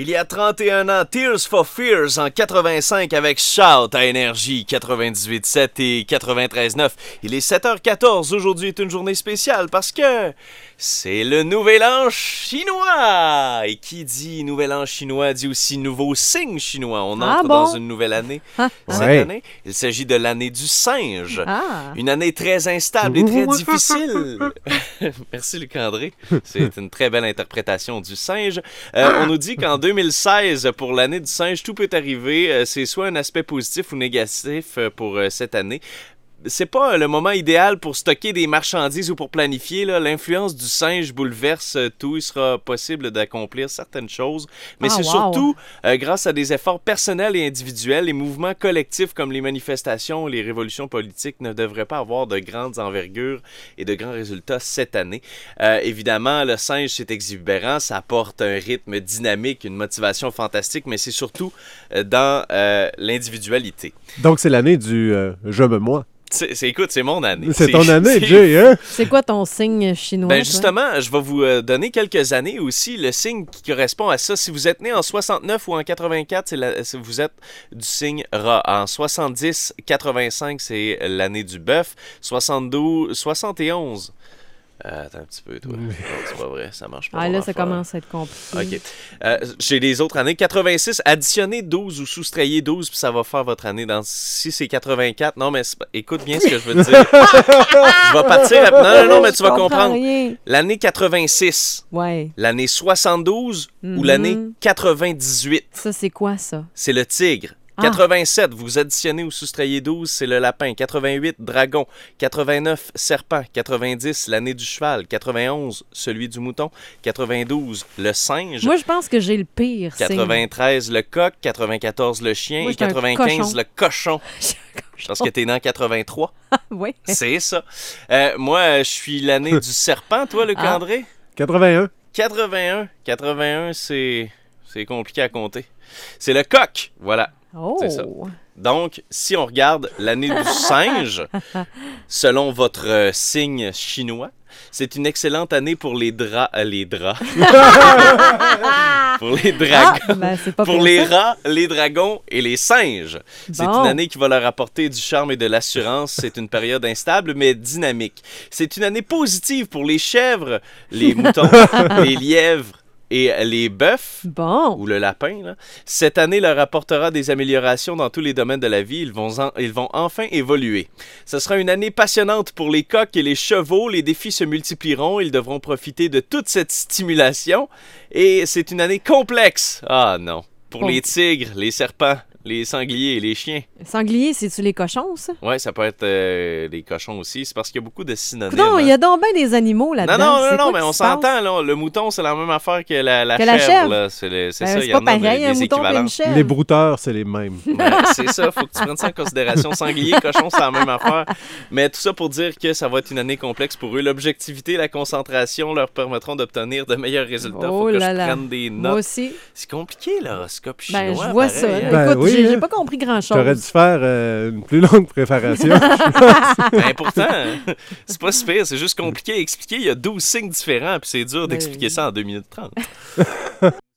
Il y a 31 ans, Tears for Fears en 85 avec Shout à Énergie 98.7 et 93.9. Il est 7h14. Aujourd'hui est une journée spéciale parce que c'est le Nouvel An chinois. Et qui dit Nouvel An chinois dit aussi nouveau signe chinois. On Ah entre bon? dans une nouvelle année Ah. cette Ouais. année. Il s'agit de l'année du singe. Ah. Une année très instable et très difficile. Merci Luc-André. C'est une très belle interprétation du singe. Euh, on nous dit qu'en 2016, pour l'année du singe, tout peut arriver. Euh, C'est soit un aspect positif ou négatif euh, pour euh, cette année. C'est pas le moment idéal pour stocker des marchandises ou pour planifier. L'influence du singe bouleverse tout. Il sera possible d'accomplir certaines choses. Mais Ah, c'est wow. surtout euh, grâce à des efforts personnels et individuels, les mouvements collectifs comme les manifestations, les révolutions politiques ne devraient pas avoir de grandes envergures et de grands résultats cette année. Euh, évidemment, le singe, c'est exubérant, ça apporte un rythme dynamique, une motivation fantastique, mais c'est surtout euh, dans euh, l'individualité. Donc, c'est l'année du euh, je me moi. C'est, c'est- écoute, c'est mon année. C'est ton année, c'est- Jay, hein? C'est quoi ton signe chinois? Ben toi? justement, je vais vous euh, donner quelques années aussi. Le signe qui correspond à ça, si vous êtes né en 69 ou en 84, c'est la- vous êtes du signe rat. En 70, 85, c'est l'année du bœuf. 72, 71. Euh, attends un petit peu, toi. Non, c'est pas vrai, ça marche pas. Ah là, ça commence à être compliqué. OK. Euh, J'ai les autres années. 86, additionnez 12 ou soustrayez 12, puis ça va faire votre année. Dans, si c'est 84, non, mais écoute bien ce que je veux te dire. je vais partir. à- Non, non, non, mais tu Je vas comprendre. L'année 86, Ouais. l'année 72 ou l'année 98, Ça, c'est quoi, ça? c'est le tigre. Ah. 87, vous additionnez ou soustrayez 12, c'est le lapin. 88, dragon. 89, serpent. 90, l'année du cheval. 91, celui du mouton. 92, le singe. Moi, je pense que j'ai le pire signe. 93, le coq. 94, le chien. Moi, et j'étais un 95, cochon. le cochon. Parce que t'es né en 83. oui. C'est ça. Euh, moi, je suis l'année du serpent, toi, Luc Ah. André? 81. 81. 81, c'est c'est compliqué à compter. C'est le coq. Voilà. Oh. C'est ça. Donc, si on regarde l'année du singe, selon votre euh, signe chinois, c'est une excellente année pour les draps. euh, les draps. pour les dragons. Ah, ben, c'est pas Pour pour les rats, les dragons et les singes. C'est une année qui va leur apporter du charme et de l'assurance. C'est une période instable mais dynamique. C'est une année positive pour les chèvres, les moutons, les lièvres et les bœufs Bon. ou le lapin. là. Cette année leur apportera des améliorations dans tous les domaines de la vie. Ils vont, en- ils vont enfin évoluer. Ce sera une année passionnante pour les coqs et les chevaux. Les défis se multiplieront. Ils devront profiter de toute cette stimulation. Et c'est une année complexe. Ah non. Pour Bon. les tigres, les serpents, les sangliers et les chiens. Sanglier, c'est-tu les cochons, ça? Ouais, ça peut être euh, les cochons aussi. C'est parce qu'il y a beaucoup de synonymes. Non, il y a donc bien des animaux là-dedans. Non, non, non, non, mais on s'entend, là. Le mouton, c'est la même affaire que la, la Que la chèvre, chèvre. là. C'est le- c'est Ben, ça, c'est il y pas en a pareil, des, un des mouton et équivalents. une chèvre. Les brouteurs, c'est les mêmes. Ben, c'est ça, faut que tu prennes ça en considération. Sanglier, cochon, c'est la même affaire. Mais tout ça pour dire que ça va être une année complexe pour eux. L'objectivité, la concentration leur permettront d'obtenir de meilleurs résultats. Oh faut que là je là. prenne des Moi notes. aussi. C'est compliqué, l'horoscope chinois. Ben, je vois pareil, ça. hein. Ben Écoute, oui, j'ai j'ai pas compris T'aurais grand-chose. dû faire euh, une plus longue préparation. Ben, pourtant, c'est pas si pire. C'est juste compliqué à expliquer. Il y a 12 signes différents, puis c'est dur Ben, d'expliquer ça en 2 minutes 30.